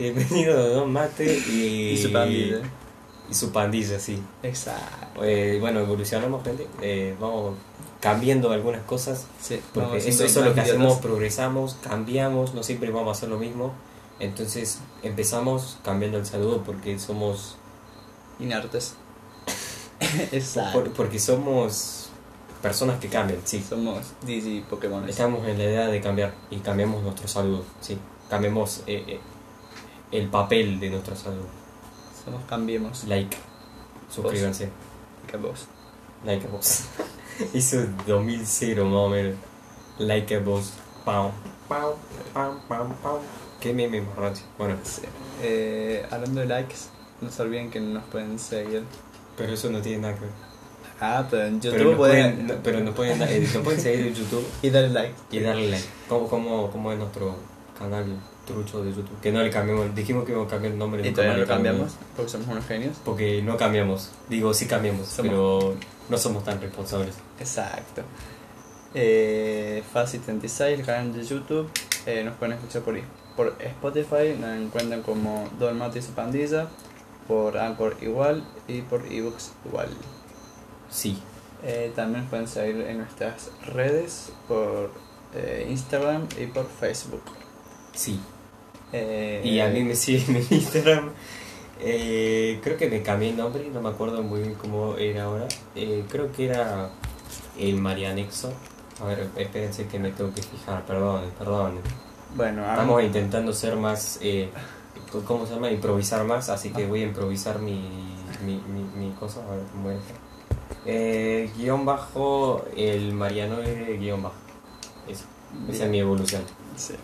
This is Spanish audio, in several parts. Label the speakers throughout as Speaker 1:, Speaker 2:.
Speaker 1: Bienvenido a Don Mate y,
Speaker 2: Y su pandilla.
Speaker 1: Y su pandilla, sí.
Speaker 2: Exacto.
Speaker 1: Eh, bueno, evolucionamos, gente. Eh, vamos cambiando algunas cosas.
Speaker 2: Sí,
Speaker 1: Porque eso, es lo que hacemos, progresamos, cambiamos, no siempre vamos a hacer lo mismo. Entonces empezamos cambiando el saludo porque somos
Speaker 2: Inertes. Exacto.
Speaker 1: por- porque somos personas que cambian, sí.
Speaker 2: Somos Digi Pokémon.
Speaker 1: Estamos en la edad de cambiar y cambiamos nuestro saludo, sí. Cambiamos eh, eh, el papel de nuestro saludo.
Speaker 2: Somos cambiemos.
Speaker 1: Like, suscríbanse,
Speaker 2: Que vos.
Speaker 1: like a vos. Hizo 2000 más o menos. Like a vos. Pam, pam, pam, pam, pam. Qué meme más rancio. Bueno.
Speaker 2: Eh, hablando de likes, no se olviden que nos pueden seguir.
Speaker 1: pero eso no tiene nada que ver.
Speaker 2: Ah, pero en YouTube
Speaker 1: pero nos
Speaker 2: pueden.
Speaker 1: pueden, no- pero nos pueden, eh, pueden seguir en YouTube
Speaker 2: Y darle like.
Speaker 1: y darle like. ¿Cómo, cómo, cómo es nuestro canal trucho de YouTube? Que no le cambiamos, dijimos que íbamos a cambiar el nombre.
Speaker 2: Y todavía
Speaker 1: más
Speaker 2: lo
Speaker 1: cambiamos.
Speaker 2: cambiamos porque somos unos genios.
Speaker 1: Porque no cambiamos. Digo, sí cambiamos,
Speaker 2: Somos-
Speaker 1: pero no somos tan responsables.
Speaker 2: Exacto. Eh, Fácil36, el canal de YouTube. Eh, nos pueden escuchar por, por Spotify, nos encuentran como Don y su pandilla. Por Anchor igual y por ebooks igual.
Speaker 1: Sí.
Speaker 2: Eh, también nos pueden seguir en nuestras redes por eh, Instagram y por Facebook.
Speaker 1: Sí.
Speaker 2: Eh,
Speaker 1: Y a mí me siguen en Instagram. Eh, creo que me cambié el nombre, no me acuerdo muy bien cómo era ahora. Eh, creo que era el Marianexo. A ver, espérense que me tengo que fijar, perdón, perdón.
Speaker 2: Bueno,
Speaker 1: Estamos intentando ser más, eh, ¿cómo se llama? Improvisar más, así que voy a improvisar mi, mi, mi, mi cosa, a ver cómo es. Eh, guion bajo, el Mariano guion bajo. Eso, esa es mi evolución.
Speaker 2: Sí.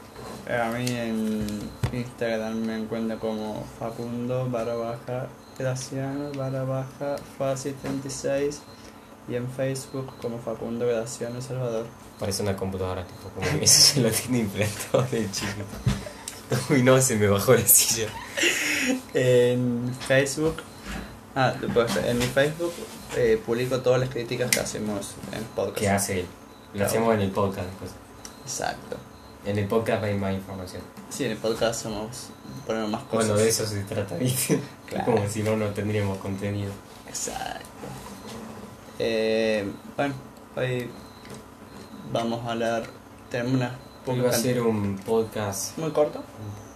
Speaker 2: A mí en Instagram me encuentro como Facundo barra baja Graciano barra baja Fácil 36 y en Facebook como Facundo Graciano Salvador.
Speaker 1: Parece una computadora, tipo, como que eso se lo tiene implantado de chiquito. Uy, no, se me bajó la silla.
Speaker 2: En Facebook, ah, hacer. en mi Facebook eh, publico todas las críticas que hacemos en podcast.
Speaker 1: ¿Qué hace él? Lo
Speaker 2: Claro.
Speaker 1: hacemos en el podcast después.
Speaker 2: Exacto.
Speaker 1: En el podcast hay más información.
Speaker 2: Sí, en el podcast somos ponemos más cosas.
Speaker 1: Bueno, de eso se trata, ¿viste?
Speaker 2: Claro.
Speaker 1: Como si no, no tendríamos contenido.
Speaker 2: Exacto. Eh, bueno, hoy vamos a hablar. Tenemos una
Speaker 1: Hoy va a ser un podcast
Speaker 2: muy corto.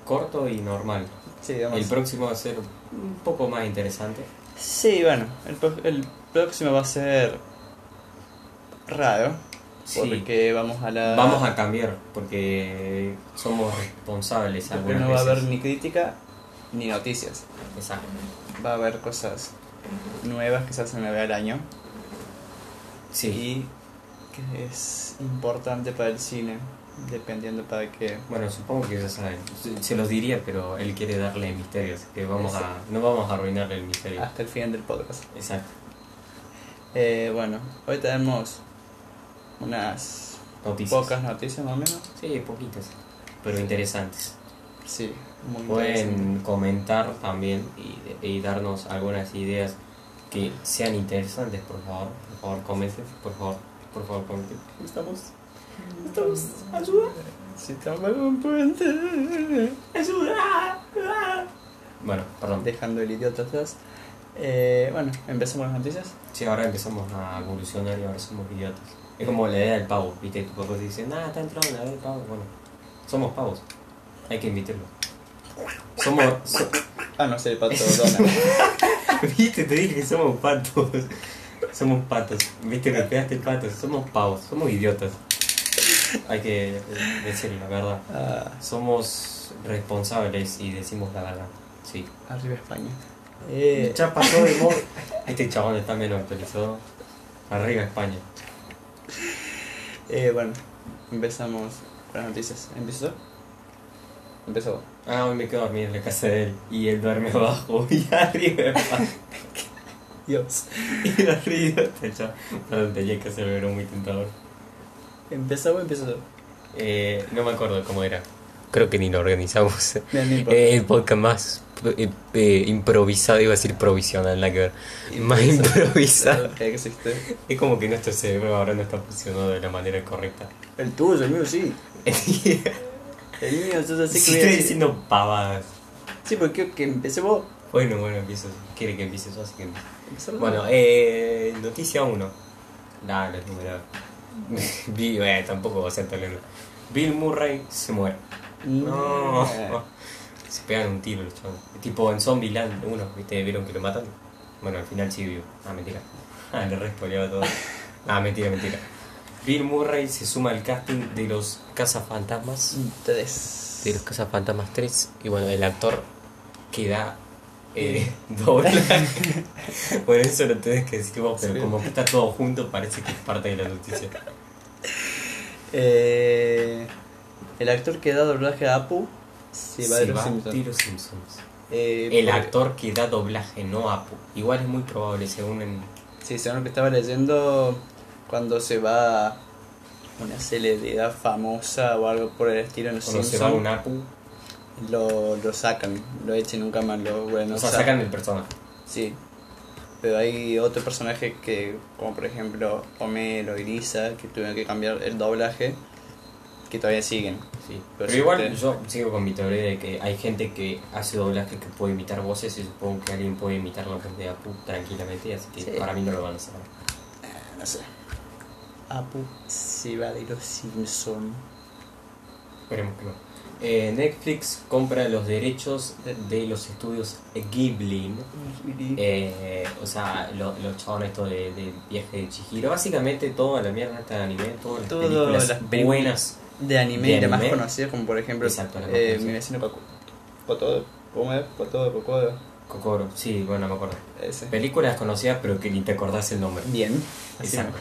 Speaker 1: corto y normal.
Speaker 2: Sí, vamos.
Speaker 1: El próximo va a ser un poco más interesante.
Speaker 2: Sí, bueno, el, el próximo va a ser raro.
Speaker 1: Sí.
Speaker 2: Porque vamos a hablar.
Speaker 1: Vamos a cambiar porque somos responsables
Speaker 2: Porque
Speaker 1: algunas
Speaker 2: no va a haber ni crítica ni noticias.
Speaker 1: Exacto.
Speaker 2: Va a haber cosas nuevas que se hacen una vez al año.
Speaker 1: Sí.
Speaker 2: Y que es importante para el cine. Dependiendo para qué.
Speaker 1: Bueno, supongo que ya saben. Se- Se los diría, pero él quiere darle misterio, así que vamos a, no vamos a arruinarle el misterio.
Speaker 2: Hasta el fin del podcast.
Speaker 1: Exacto.
Speaker 2: Eh, bueno, hoy tenemos unas
Speaker 1: Noticias.
Speaker 2: pocas noticias más o menos.
Speaker 1: Sí, poquitas, pero interesantes.
Speaker 2: Sí, muy interesante.
Speaker 1: Pueden comentar también y, y darnos algunas ideas que sean interesantes, por favor. Por favor, comenten, por favor. Por favor, comenten. Estamos. Estamos. Ayuda.
Speaker 2: Si toma un puente.
Speaker 1: Ayuda. Bueno, perdón.
Speaker 2: Dejando el idiota atrás. Eh, bueno, empezamos las noticias.
Speaker 1: Sí, ahora empezamos a evolucionar y ahora somos idiotas. Es como la idea del pavo, ¿viste? Tu papá te dice, nada, está entrando la idea del pavo. Bueno, somos pavos. Hay que invitarlo. Somos. so-
Speaker 2: Ah, no sé, el pato Donald.
Speaker 1: ¿Viste? Te dije que somos patos. Somos patos. ¿Viste? Me pegaste el pato. Somos pavos. Somos idiotas. Hay que decir la verdad.
Speaker 2: Ah,
Speaker 1: Somos responsables y decimos la verdad. Sí.
Speaker 2: arriba España. Eh,
Speaker 1: Ya pasó de moda. Este chabón está menos actualizado. Arriba España.
Speaker 2: eh, bueno, empezamos con las noticias. ¿Empezó? Empezó.
Speaker 1: Ah, hoy me quedo dormido en la casa de él. Y él duerme abajo. Y arriba España.
Speaker 2: Dios.
Speaker 1: Y arriba está chabón. Perdón, tenía que hacerlo, era muy tentador.
Speaker 2: ¿Empezó o empezó?
Speaker 1: Eh, no me acuerdo cómo era. Creo que ni lo organizamos.
Speaker 2: No, no importa.
Speaker 1: Eh, el podcast más eh, improvisado, iba a decir provisional, nada que ver. Más improvisado.
Speaker 2: ¿Qué existe?
Speaker 1: Es como que nuestro cerebro ahora no está funcionando de la manera correcta.
Speaker 2: El tuyo, el mío sí. El mío, yo así que
Speaker 1: estoy diciendo pavadas.
Speaker 2: Sí, porque que empecé vos.
Speaker 1: Bueno, bueno, empiezo. Quiere que empiece yo, así que empiezo. Bueno, eh, noticia 1. Nah, no es número. Bill, eh, tampoco va a ser tan lento. Bill Murray se muere. No. Se pegan un tiro los chavos. Tipo en Zombieland 1, ¿viste? ¿Vieron que lo matan? Bueno, al final sí vivo. Ah, mentira. Ah, le respoleaba todo. Ah, mentira, mentira. Bill Murray se suma al casting de los Cazafantasmas.
Speaker 2: Tres.
Speaker 1: De los Cazafantasmas 3. Y bueno, el actor queda eh, doblaje. bueno, eso lo tenés que decir vos, pero
Speaker 2: Sí.
Speaker 1: como que está todo junto, parece que es parte de la noticia.
Speaker 2: Eh, el actor que da doblaje a Apu se va de los Simpsons.
Speaker 1: de los Simpsons.
Speaker 2: Eh,
Speaker 1: El
Speaker 2: porque-
Speaker 1: actor que da doblaje, no Apu. Igual es muy probable, según en.
Speaker 2: Sí, según lo que estaba leyendo, cuando se va una celebridad famosa o algo por el estilo en los
Speaker 1: Cuando se va
Speaker 2: Simpsons,
Speaker 1: un Apu,
Speaker 2: lo, lo sacan, lo echen nunca más, lo bueno,
Speaker 1: o sea, sacan el personaje.
Speaker 2: Sí. Pero hay otro personaje que, como por ejemplo Homero y Lisa, que tuvieron que cambiar el doblaje, que todavía siguen.
Speaker 1: Sí.
Speaker 2: Pero
Speaker 1: igual
Speaker 2: te-
Speaker 1: yo sigo con mi teoría de que hay gente que hace doblaje que puede imitar voces y supongo que alguien puede imitar la voz de Apu tranquilamente, así que
Speaker 2: Sí.
Speaker 1: para mí no lo van a hacer.
Speaker 2: No sé. Apu se va de los Simpsons.
Speaker 1: Esperemos que no. Eh, Netflix compra los derechos de los estudios Ghibli. Eh, o sea, lo- los chabones estos de, de viaje de Chihiro. Básicamente toda la mierda está de anime, todas las
Speaker 2: Todas
Speaker 1: películas
Speaker 2: las películas
Speaker 1: buenas.
Speaker 2: De anime
Speaker 1: de
Speaker 2: y la más
Speaker 1: anime.
Speaker 2: como por ejemplo
Speaker 1: Exacto,
Speaker 2: eh, mi vecino Coco. Cotodo. ¿Cómo es? Cotodo, Cocodo.
Speaker 1: Kokoro, sí, bueno, me acuerdo.
Speaker 2: Ese.
Speaker 1: Películas conocidas pero que ni te acordás el nombre.
Speaker 2: Bien. Así
Speaker 1: Exacto.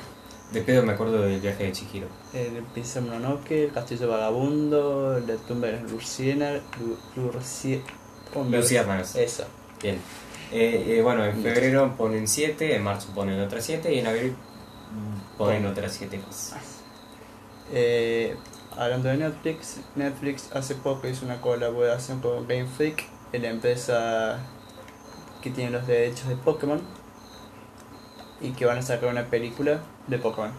Speaker 1: De pedo me acuerdo del viaje de Chihiro.
Speaker 2: El Princesa Mononoke, el Castillo Vagabundo, la tumba de las Luciérnagas. Lu- Lucie- ¿cómo me-
Speaker 1: Luciérnagas.
Speaker 2: Eso.
Speaker 1: Bien. Eh, eh, bueno, en febrero ponen 7, en marzo ponen otras 7 y en abril ponen otras 7 más.
Speaker 2: Eh, hablando de Netflix, Netflix hace poco hizo una colaboración con Game Freak, la empresa que tiene los derechos de Pokémon, y que van a sacar una película de Pokémon.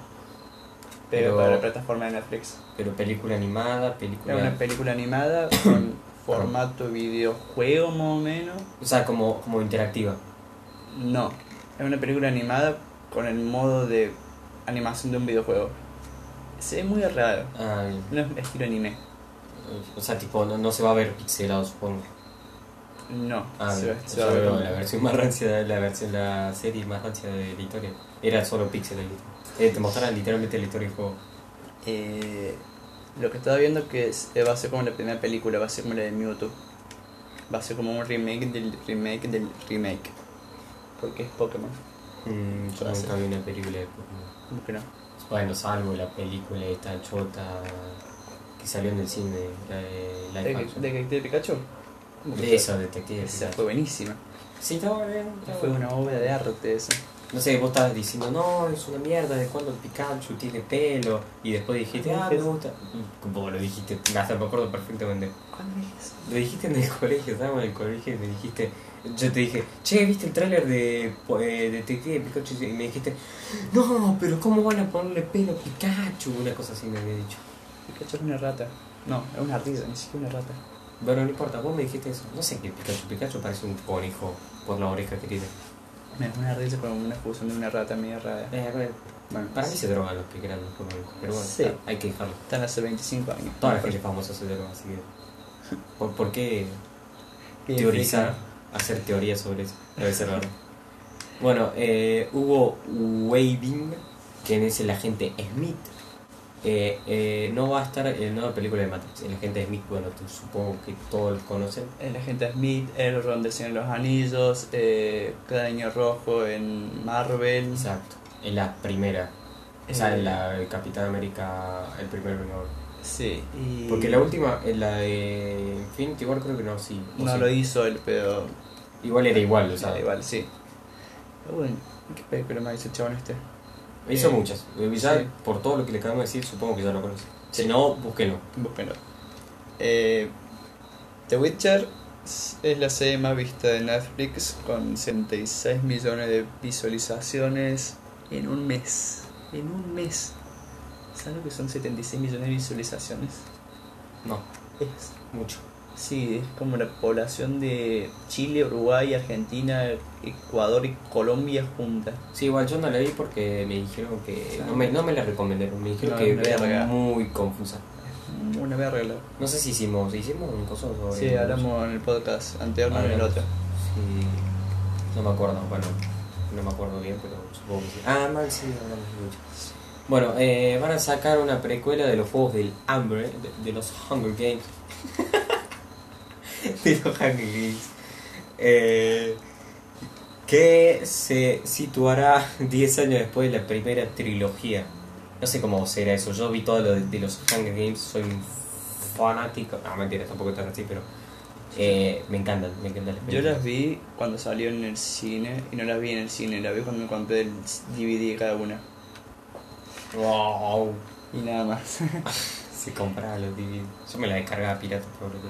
Speaker 2: Pero,
Speaker 1: Pero-
Speaker 2: para la plataforma de Netflix.
Speaker 1: Pero película animada,
Speaker 2: Es
Speaker 1: película...
Speaker 2: una película animada con formato videojuego más o menos.
Speaker 1: O sea, como, como interactiva.
Speaker 2: No, es una película animada con el modo de animación de un videojuego. Se ve muy raro,
Speaker 1: Ah,
Speaker 2: no es estilo anime.
Speaker 1: o sea, tipo, no, no se va a ver pixelado, supongo.
Speaker 2: No,
Speaker 1: Ah,
Speaker 2: se,
Speaker 1: O
Speaker 2: se va a ver
Speaker 1: la versión más rancia, la versión, la serie más rancia de la historia. Era solo pixel. Eh, te mostraron literalmente la historia del juego.
Speaker 2: Eh, lo que estaba viendo que es- eh, va a ser como la primera película, va a ser como la de Mewtwo. Va a ser como un remake del remake del remake. Porque es Pokémon.
Speaker 1: Mm, yo
Speaker 2: Va
Speaker 1: nunca vi una película de Pokémon.
Speaker 2: ¿Cómo que no?
Speaker 1: Bueno, salvo la película esta chota que salió en el cine, la de
Speaker 2: ¿De, de, de Pikachu? ¿Cómo que
Speaker 1: De eso, detective.
Speaker 2: Esa
Speaker 1: Pikachu.
Speaker 2: fue buenísima.
Speaker 1: Sí, estaba bien. estaba
Speaker 2: Fue
Speaker 1: bien.
Speaker 2: una obra de arte esa.
Speaker 1: No sé, vos estabas diciendo, no, es una mierda, de cuando Pikachu tiene pelo. Y después dijiste, ah, me gusta. Vos lo dijiste, hasta me acuerdo perfectamente.
Speaker 2: ¿Cuándo es eso?
Speaker 1: Lo dijiste en el colegio, estábamos en el colegio y me dijiste, yo te dije, che, ¿viste el tráiler de eh, Detective Pikachu? Y me dijiste, no, pero ¿cómo van a ponerle pelo a Pikachu? Una cosa así me había dicho.
Speaker 2: Pikachu es una rata. No, es una risa, ni siquiera una rata.
Speaker 1: Pero no importa, vos me dijiste eso. No sé qué Pikachu. Pikachu parece un conejo por la oreja que tiene.
Speaker 2: Me da una risa con una fusión de una rata media rara.
Speaker 1: Eh, bueno, para mí se drogan los que crean los conejos, pero bueno,
Speaker 2: Sí.
Speaker 1: hay que dejarlo.
Speaker 2: están hace 25 años.
Speaker 1: Toda la gente famosa se droga, así que. ¿Por, por qué
Speaker 2: Qué
Speaker 1: teorizar, hacer teorías sobre eso? Debe ser verdad. Bueno, eh, Hugo Weaving, quien es el agente Smith, eh, eh, no va a estar en la nueva película de Matrix. El agente Smith, bueno, tú supongo que todos lo conocen.
Speaker 2: El agente Smith, Elrond del Señor de los Anillos, eh, Cráneo Rojo en Marvel.
Speaker 1: Exacto, en la primera. O sea,
Speaker 2: Eh,
Speaker 1: en la el Capitán América, el primer Vengador.
Speaker 2: Sí, y...
Speaker 1: Porque la última, en la de Infinity War, creo que no, sí.
Speaker 2: No
Speaker 1: sí.
Speaker 2: lo hizo él, pero...
Speaker 1: Igual era igual, o sea.
Speaker 2: Ah, igual, sí. Pero bueno, ¿qué película me dice el chabón este?
Speaker 1: Hizo
Speaker 2: Eh,
Speaker 1: muchas. Ya,
Speaker 2: sí.
Speaker 1: por todo lo que le acabamos de decir, supongo que ya lo conoce. Si no, búsquenlo.
Speaker 2: Búsquenlo. Eh, The Witcher es la serie más vista de Netflix con 66 millones de visualizaciones en un mes. En un mes. ¿Sabes lo que son 76 millones de visualizaciones?
Speaker 1: No,
Speaker 2: Es
Speaker 1: mucho.
Speaker 2: Sí, es como la población de Chile, Uruguay, Argentina, Ecuador y Colombia juntas.
Speaker 1: Sí, igual yo no la vi porque me dijeron que. No me, no me la recomendaron, me dijeron
Speaker 2: No,
Speaker 1: que era muy confusa.
Speaker 2: Una verga.
Speaker 1: No sé si hicimos. ¿Hicimos un coso sobre.?
Speaker 2: Sí, hablamos en el podcast anterior, no en el otro.
Speaker 1: Sí. No me acuerdo, bueno, no me acuerdo bien, pero supongo que sí. Ah, mal, sí, hablamos mucho. Bueno, eh, van a sacar una precuela de los juegos del hambre, de, de los Hunger Games. de los Hunger Games. Eh, que se situará 10 años después de la primera trilogía. No sé cómo será eso. Yo vi todo lo de, de los Hunger Games, soy un fanático. No, mentira, tampoco tan así, pero eh, me encantan, me encantan las
Speaker 2: Yo las vi cuando salió en el cine y no las vi en el cine, las vi cuando me compré el DVD de cada una.
Speaker 1: Wow.
Speaker 2: Y nada más.
Speaker 1: Se compraba los DVD. Yo me la descargaba pirata, por lo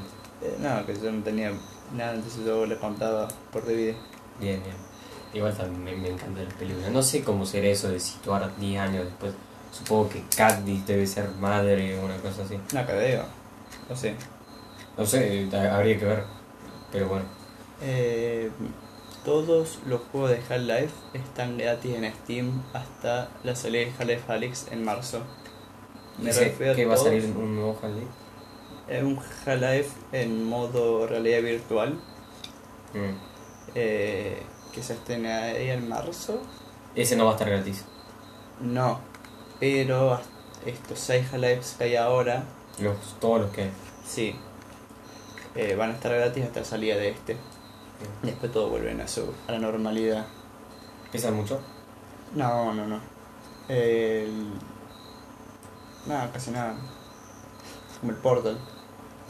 Speaker 2: Eh, no, que yo no tenía nada, entonces yo la compraba por DVD.
Speaker 1: Bien, bien. Igual también me, me encantan las películas. No sé cómo será eso de situar 10 años después. Supongo que Katniss debe ser madre o una cosa así.
Speaker 2: No, creo. No sé.
Speaker 1: No sé, eh, habría que ver. Pero bueno.
Speaker 2: Eh, todos los juegos de Half-Life están gratis en Steam hasta la salida de Half-Life Alyx en marzo. Me refiero
Speaker 1: que va a salir un nuevo Half-Life.
Speaker 2: Es un Half-Life en modo realidad virtual
Speaker 1: Mm.
Speaker 2: eh, que se estrena ahí en marzo.
Speaker 1: Ese no va a estar gratis.
Speaker 2: No, pero estos 6 Half-Lives que hay ahora,
Speaker 1: Los, todos los que hay.
Speaker 2: sí, eh, van a estar gratis hasta la salida de este. Después todo vuelven a, su, a la normalidad.
Speaker 1: ¿Pesan mucho?
Speaker 2: No, no, no. El... Nada, casi nada. Como el Portal.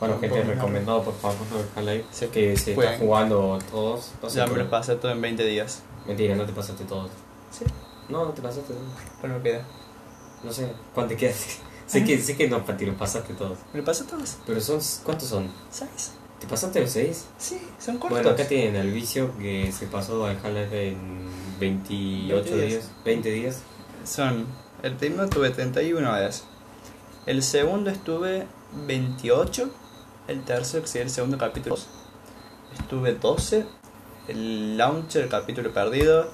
Speaker 1: Bueno, gente, recomendado por favor el Half-Life.
Speaker 2: Sí.
Speaker 1: Que se está jugando todos. No sé
Speaker 2: ya me lo pasé todo en 20 días.
Speaker 1: Mentira, no te pasaste todos.
Speaker 2: Sí.
Speaker 1: No, no te pasaste todos.
Speaker 2: ¿Cuál me queda?
Speaker 1: No sé, ¿cuánto quedas? sé, que, sé que no, Pati, los pasaste todos.
Speaker 2: ¿Me lo pasé todos?
Speaker 1: Pero son, ¿cuántos son?
Speaker 2: ¿Seis?
Speaker 1: ¿Te pasaste los 6?
Speaker 2: Sí, son cortos.
Speaker 1: Bueno, acá tienen el vicio que se pasó al Half-Life en 28
Speaker 2: 20 días.
Speaker 1: días. 20 días.
Speaker 2: Son... El primero tuve 31 horas. El segundo estuve 28. El tercero, que sería el segundo capítulo, estuve 12. El launcher, el capítulo perdido,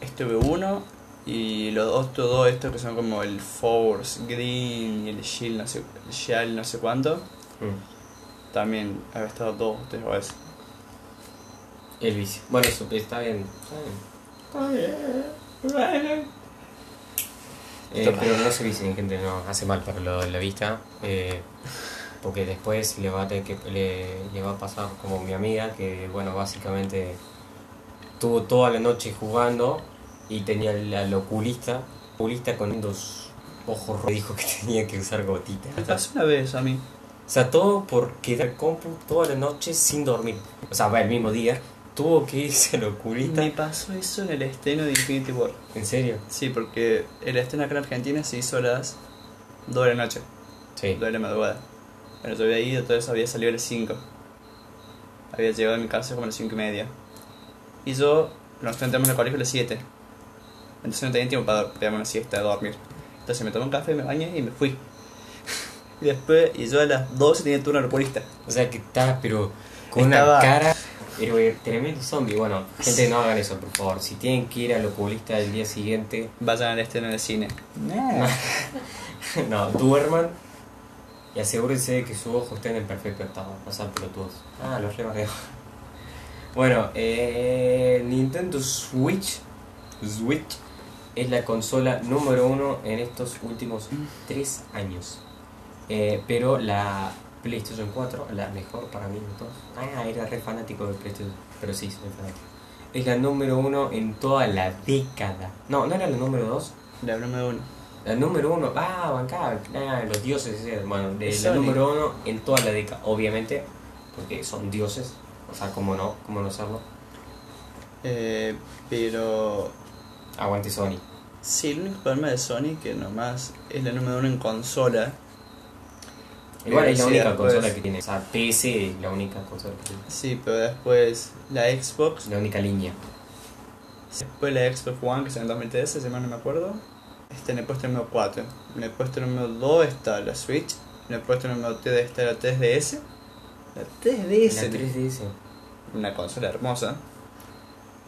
Speaker 2: estuve 1. Y los dos, estos que son como el Force Green y el Shield, no sé, el Shield no sé cuánto,
Speaker 1: Mm,
Speaker 2: también había estado 2 o 3 horas.
Speaker 1: El vicio. Bueno, eso está bien. Está bien. Está bien. Eh, pero no se vicien, gente, no hace mal para lo la vista. eh, porque después le va a que le, le va a pasar como mi amiga que bueno básicamente tuvo toda la noche jugando y tenía al oculista oculista con dos ojos rojos dijo que tenía que usar gotitas
Speaker 2: Me pasó una vez a mí.
Speaker 1: o sea todo por quedar compu toda la noche sin dormir o sea va el mismo día tuvo que irse al oculista
Speaker 2: Me pasó eso en el estreno de Infinity War.
Speaker 1: en serio
Speaker 2: Sí, porque el estreno acá en Argentina se hizo a las 2 de la noche,
Speaker 1: sí
Speaker 2: 2 de la madrugada. Bueno, yo había ido, todo eso había salido a las 5. Había llegado a mi casa como a las 5 y media. Y yo nos entramos en el colegio a las 7. Entonces no tenía tiempo para pegarme una siesta, a dormir. Entonces me tomé un café, me bañé y me fui. y después, y yo a las 12 tenía turno aeroportista.
Speaker 1: O sea que estaba, pero con
Speaker 2: Estaba-
Speaker 1: una cara. Pero eh, tremendo zombie. Bueno, gente, no hagan eso, por favor. Si tienen que ir al oculista el día siguiente,
Speaker 2: Vayan al estreno del cine.
Speaker 1: no, duerman y asegúrense de que sus ojos estén en perfecto estado. No sean pelotudos. Ah, los rebarreo. Bueno, eh, Nintendo Switch. Switch es la consola número uno en estos últimos tres años. Eh, pero la PlayStation 4, la mejor para mí de. Ah, era re fanático de PlayStation, pero sí, soy fanático. Es la número uno en toda la década. No, no era la número dos.
Speaker 2: La número 1.
Speaker 1: La número uno, ah, bancada, ah, los dioses, bueno, de la número uno en toda la década, obviamente, porque son dioses, o sea, cómo no, cómo no serlo.
Speaker 2: Eh, pero
Speaker 1: Aguante Sony.
Speaker 2: Sí, el único problema de Sony que nomás es la número uno en consola.
Speaker 1: Igual
Speaker 2: Pero
Speaker 1: es la única
Speaker 2: después-
Speaker 1: consola que tiene, o sea, PS es la única consola que tiene,
Speaker 2: Sí, pero después la Xbox,
Speaker 1: la única línea.
Speaker 2: después la Xbox One que salió en 2013, si mal no me acuerdo, está en el puesto número 4. En el puesto número 2 está la Switch, en el puesto número 3 está la 3DS La
Speaker 1: La
Speaker 2: 3DS.
Speaker 1: 3DS.
Speaker 2: Una consola hermosa.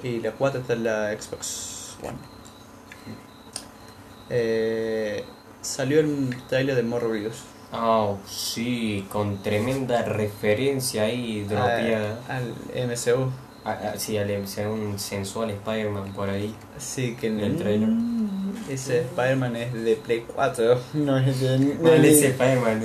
Speaker 2: Y la 4 está la Xbox One. Eh, salió el trailer de Morbius.
Speaker 1: Oh, sí, con tremenda referencia ahí dropeada.
Speaker 2: Ah, al MCU.
Speaker 1: Ah, ah, sí, al sea un sensual Spider-Man por ahí.
Speaker 2: Así que
Speaker 1: En el trailer.
Speaker 2: Ese Spider-Man es de Play 4, no es de.
Speaker 1: No, ese Spider-Man,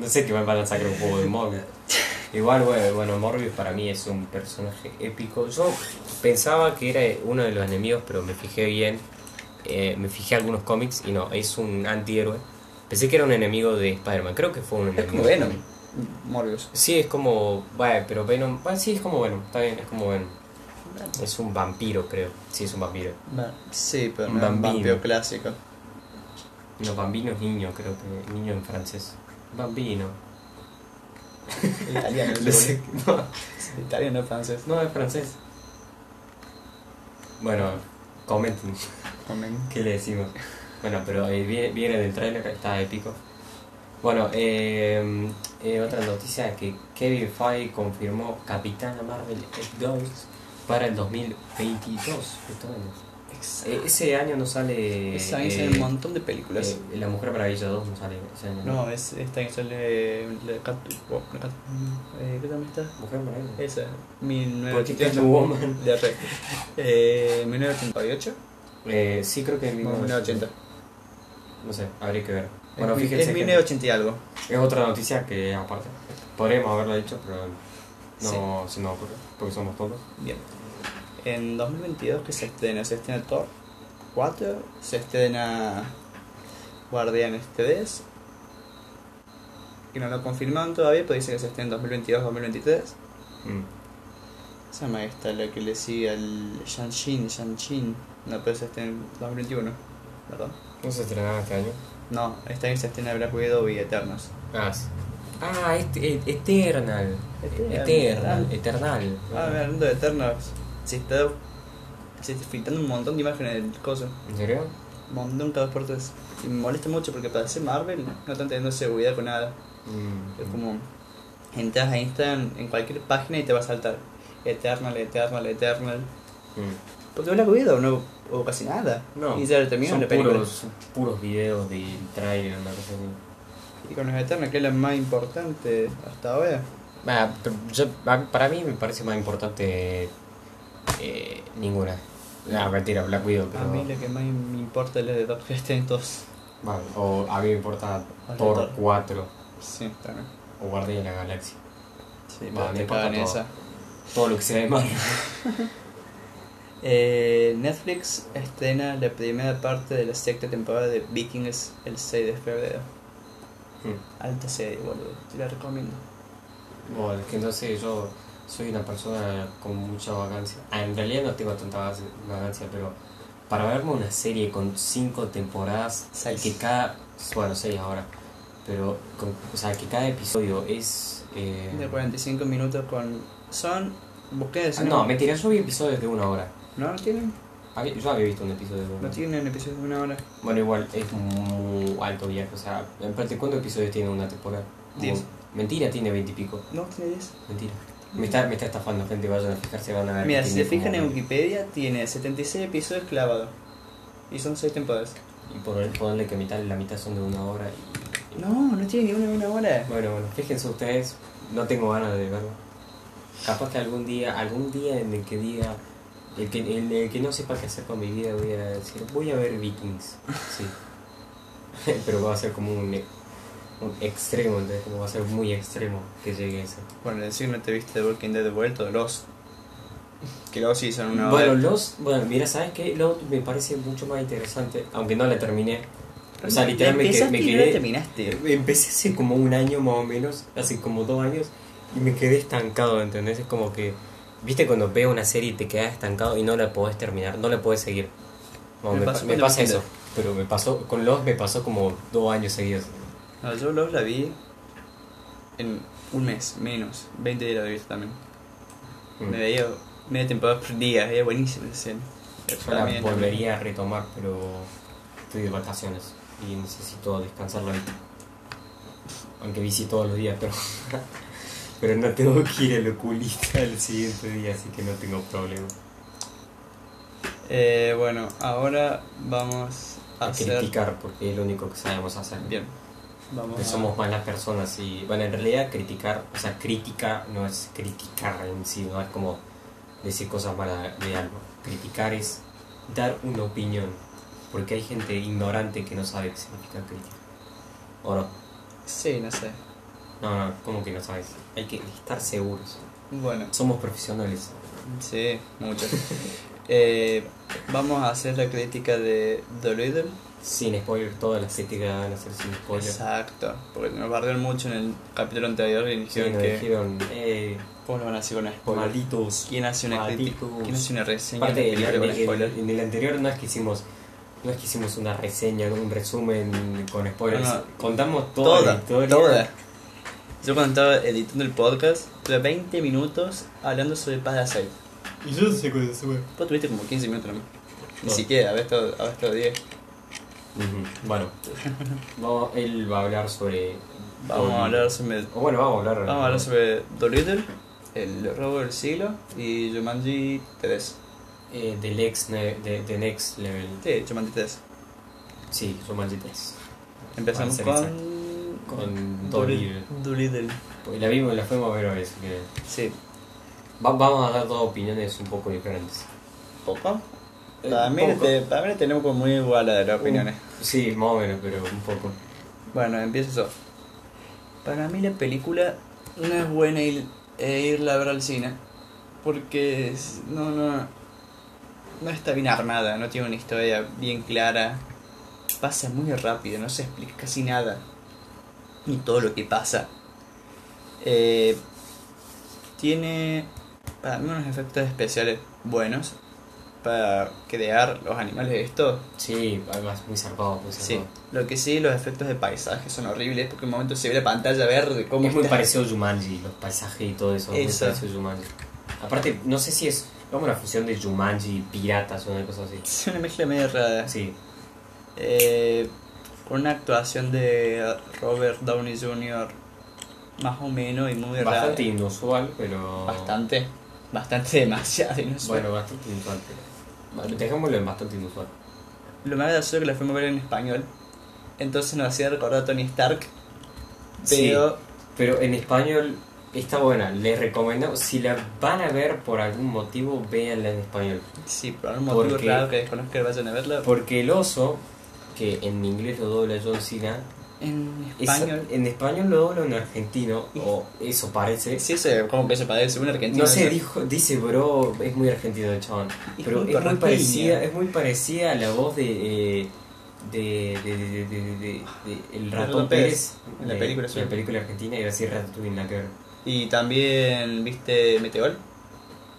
Speaker 1: no sé qué van a sacar un juego de Morbius. Igual, bueno, bueno, Morbius para mí es un personaje épico. Yo pensaba que era uno de los enemigos, pero me fijé bien. eh, me fijé algunos cómics y no, es un antihéroe. Pensé que era un enemigo de Spider-Man, creo que fue un
Speaker 2: Es
Speaker 1: enemigo.
Speaker 2: como Venom. Morbius.
Speaker 1: Sí, es como. Bueno, pero Venom. Bueno, sí, es como Venom, está bien, es como Venom. Es un vampiro, creo. Sí, es un vampiro.
Speaker 2: Va- Sí, pero
Speaker 1: Un
Speaker 2: no es un
Speaker 1: bambino.
Speaker 2: vampiro clásico.
Speaker 1: No, bambino es niño, creo que. Niño en francés. Bambino.
Speaker 2: Italiano,
Speaker 1: No sé, no,
Speaker 2: Italiano, francés.
Speaker 1: no, es francés. Bueno, comenten
Speaker 2: Amén.
Speaker 1: qué le decimos. Bueno, pero eh, viene, viene del trailer, está épico. Bueno, eh, eh, otra noticia que Kevin Feige confirmó Capitana Marvel 2 para el 2022. Este año. Eh, ese año no sale.
Speaker 2: Ese año
Speaker 1: eh,
Speaker 2: sale un montón de películas.
Speaker 1: eh, La Mujer Maravilla 2 no sale ese año.
Speaker 2: no, es, este año sale la oh, la Cat- eh, ¿Qué tal está?
Speaker 1: Mujer Maravilla.
Speaker 2: Esa,
Speaker 1: Porque
Speaker 2: 1988.
Speaker 1: Catwoman.
Speaker 2: De. Eh, 1988.
Speaker 1: Eh, sí, creo que en
Speaker 2: No, 1980.
Speaker 1: No sé, habría que ver. Bueno,
Speaker 2: es,
Speaker 1: fíjense
Speaker 2: es
Speaker 1: que
Speaker 2: 1980 y algo.
Speaker 1: es otra noticia que aparte podríamos haberlo dicho, pero no se nos ocurre, porque somos todos.
Speaker 2: Bien. En 2022 que se estrena, se estrena Thor 4, se estrena Guardianes 3, que no lo confirman todavía, pero dice que se estrena en 2022-2023.
Speaker 1: Mm.
Speaker 2: Se llama esta, la que le sigue al Shang-Chi, Shang-Chi, no, pero se estrena en 2021, ¿verdad?
Speaker 1: ¿No se estrenaba este año?
Speaker 2: No, este año se estrena Black Widow y Eternals.
Speaker 1: Ah, sí. Ah, este, e- Eternal.
Speaker 2: Eternal.
Speaker 1: Eternal. Eternal.
Speaker 2: Ah, hablando de Eternals, se está, se está filtrando un montón de imágenes del coso.
Speaker 1: ¿En serio?
Speaker 2: Un montón cada por tres. Y me molesta mucho porque para hacer Marvel no están teniendo seguridad con nada.
Speaker 1: Mm.
Speaker 2: Es como entras a Instagram en cualquier página y te va a saltar Eternal, Eternal, Eternal.
Speaker 1: Mm.
Speaker 2: Porque Black Widow no hubo casi nada.
Speaker 1: No,
Speaker 2: Y ya terminó
Speaker 1: son
Speaker 2: la película.
Speaker 1: puros, puros videos de trailer, una cosa así.
Speaker 2: Y con los Eternals, que es lo más importante hasta ahora.
Speaker 1: Ah, yo- para mí me parece más importante eh, ninguna. No, mentira, Black Widow, pero...
Speaker 2: A mí lo que más me importa es la de Doctor Strange 2.
Speaker 1: Vale, o a mí me importa
Speaker 2: Vale,
Speaker 1: Thor
Speaker 2: Thor.
Speaker 1: 4
Speaker 2: Sí, también.
Speaker 1: o Guardián de la Galaxia.
Speaker 2: Sí,
Speaker 1: Va,
Speaker 2: pero
Speaker 1: me importa todo.
Speaker 2: esa.
Speaker 1: Todo lo que sea de Marvel.
Speaker 2: Eh, Netflix estrena la primera parte de la sexta temporada de Vikings el 6 de febrero.
Speaker 1: Mm.
Speaker 2: Alta serie, boludo. Te la recomiendo.
Speaker 1: Bueno, es que entonces yo soy una persona con mucha vacancia. Ah, en realidad no tengo tanta vacancia, pero para verme una serie con cinco temporadas
Speaker 2: Seis.
Speaker 1: que cada. Bueno, seis ahora. Pero, con- o sea, que cada episodio es. eh,
Speaker 2: De 45 minutos con. Son. Busqué
Speaker 1: ah, no, mentira, yo vi episodios de una hora.
Speaker 2: ¿No tienen?
Speaker 1: Había- Yo había visto un episodio de una
Speaker 2: No
Speaker 1: hora.
Speaker 2: tienen episodios de una hora.
Speaker 1: Bueno, igual es muy alto viaje. O sea, en parte, ¿cuántos episodios tiene una temporada?
Speaker 2: Diez.
Speaker 1: Mentira, tiene veintipico.
Speaker 2: No, tiene 10.
Speaker 1: Mentira. Me está, me está estafando, gente. Vayan a fijarse, van a ver.
Speaker 2: Mira, si se fijan en Wikipedia, tiene 76 episodios clavados. Y son 6 temporadas.
Speaker 1: Y por ponerle que mitad, la mitad son de una hora. Y...
Speaker 2: No, no tiene ni una de una hora.
Speaker 1: Bueno, bueno, fíjense ustedes, no tengo ganas de verlo. Capaz que algún día, algún día en el que diga, el que, el, el que no sepa qué hacer con mi vida, voy a decir, voy a ver Vikings. Sí. Pero va a ser como un, un extremo, entonces como va a ser muy extremo que llegue ese.
Speaker 2: Bueno, decir no te viste The Walking Dead de vuelta o Los. Que los sí son una
Speaker 1: Bueno,
Speaker 2: hora.
Speaker 1: los, bueno, mira, ¿sabes qué? Los me parece mucho más interesante, aunque no la terminé. O sea, literalmente me
Speaker 2: y no
Speaker 1: quedé.
Speaker 2: terminaste.
Speaker 1: Empecé hace como un año más o menos, hace como dos años, y me quedé estancado, ¿entendés? Es como que, viste cuando veo una serie y te quedas estancado y no la podés terminar, no la podés seguir. No,
Speaker 2: Me
Speaker 1: me, pa- me
Speaker 2: con
Speaker 1: pasa eso, pero me pasó, con los me pasó como dos años seguidos.
Speaker 2: No, yo Los la vi en un mes, menos. 20 días la vi también.
Speaker 1: Mm.
Speaker 2: Me veía media temporada por día, era buenísima la serie.
Speaker 1: Yo la volvería a retomar, pero estoy de vacaciones y necesito descansar la vida. Aunque bici todos los días, pero... Pero no tengo que ir al oculista el siguiente día, así que no tengo problema.
Speaker 2: Eh, bueno, ahora vamos a
Speaker 1: A
Speaker 2: hacer...
Speaker 1: criticar, porque es lo único que sabemos hacer.
Speaker 2: Bien. Vamos
Speaker 1: Que
Speaker 2: a-
Speaker 1: somos malas personas y, bueno, en realidad criticar, o sea, crítica no es criticar en sí, no es como decir cosas malas de algo. Criticar es dar una opinión, porque hay gente ignorante que no sabe qué significa crítica. ¿O no?
Speaker 2: Sí, no sé.
Speaker 1: No, no, ¿cómo que no sabes? Hay que estar seguros.
Speaker 2: Bueno,
Speaker 1: Somos profesionales.
Speaker 2: sí, mucho. Eh, vamos a hacer la crítica de The Little
Speaker 1: sin spoiler toda la serie hacer sin spoiler.
Speaker 2: Exacto, porque nos bardearon mucho en el capítulo anterior y dijeron que.
Speaker 1: Dijeron, eh,
Speaker 2: ¿Cómo lo van a hacer con spoilers?
Speaker 1: Malditos.
Speaker 2: ¿Quién hace una, ¿Quién hace una reseña?
Speaker 1: Aparte. En, el, anterior no es que hicimos. No es que hicimos una reseña, un resumen con spoilers. Contamos toda,
Speaker 2: toda,
Speaker 1: la
Speaker 2: historia. Yo cuando estaba editando el podcast, tuve 20 minutos hablando sobre Paz de Aceite.
Speaker 1: Y yo no sé cuál es,
Speaker 2: Vos tuviste como 15 minutos nomás. Ni
Speaker 1: no.
Speaker 2: siquiera, había estado 10.
Speaker 1: Bueno, él va a hablar sobre.
Speaker 2: Vamos a hablar sobre.
Speaker 1: O bueno, vamos a hablar.
Speaker 2: Vamos a hablar sobre Dolittle, el robo del siglo y Jumanji 3.
Speaker 1: Eh, del ex de, de Next Level.
Speaker 2: Sí, Jumanji 3.
Speaker 1: Sí, Jumanji 3.
Speaker 2: Empezamos con.
Speaker 1: Con,
Speaker 2: Dolittle.
Speaker 1: La vimos, la fuimos a ver a veces.
Speaker 2: Sí.
Speaker 1: Va, vamos a dar dos opiniones un poco diferentes.
Speaker 2: ¿Poco?
Speaker 1: Eh,
Speaker 2: Para
Speaker 1: un
Speaker 2: mí,
Speaker 1: poco.
Speaker 2: te- para mí tenemos como muy igual a las opiniones.
Speaker 1: Sí, más o menos, pero un poco.
Speaker 2: Bueno, empiezo. Para mí la película no es buena ir, eh, irla a ver al cine. Porque es- no, no, no está bien armada, no tiene una historia bien clara. Pasa muy rápido, no se explica casi nada. Ni todo lo que pasa. Eh, tiene para mí unos efectos especiales buenos. Para crear los animales de esto.
Speaker 1: Sí, además muy zarpado, muy
Speaker 2: Sí,
Speaker 1: zarpado.
Speaker 2: lo que sí, los efectos de paisaje son horribles porque en un momento se ve la pantalla verde. Como
Speaker 1: es muy parecido a Jumanji, los paisajes y todo eso. es. Muy parecido a Jumanji. Aparte, no sé si es como una fusión de Jumanji piratas o una cosa así.
Speaker 2: Es una mezcla medio rara.
Speaker 1: Sí,
Speaker 2: Eh, con una actuación de Robert Downey Jr. más o menos y muy
Speaker 1: bastante
Speaker 2: rara.
Speaker 1: inusual, pero.
Speaker 2: Bastante. Bastante demasiado inusual.
Speaker 1: Bueno, bastante inusual, pero. Dejémoslo en bastante inusual.
Speaker 2: Lo más gracioso es que la fuimos a ver en español. Entonces nos hacía recordar a Tony Stark.
Speaker 1: Sí.
Speaker 2: Pero
Speaker 1: Pero en español está buena, les recomendamos. Si la van a ver por algún motivo, véanla en español.
Speaker 2: sí, por algún motivo
Speaker 1: Porque-
Speaker 2: raro que desconozco que vayan a verla.
Speaker 1: Porque el oso, que en inglés lo dobla John Cena,
Speaker 2: En
Speaker 1: es-
Speaker 2: español.
Speaker 1: en español lo dobla un argentino, o eso parece.
Speaker 2: Sí, sé como que se parece un argentino.
Speaker 1: No sé, dijo, dice bro, es muy argentino el chabón.
Speaker 2: Es
Speaker 1: Pero
Speaker 2: muy
Speaker 1: es muy parecida, es muy parecida a la voz de eh, de, de, de, de, de- de- de el ratón Pérez,
Speaker 2: Pérez, en la
Speaker 1: de-
Speaker 2: película,
Speaker 1: de
Speaker 2: sí.
Speaker 1: la película argentina y así Ratatouille ver.
Speaker 2: Y también, ¿viste Meteor?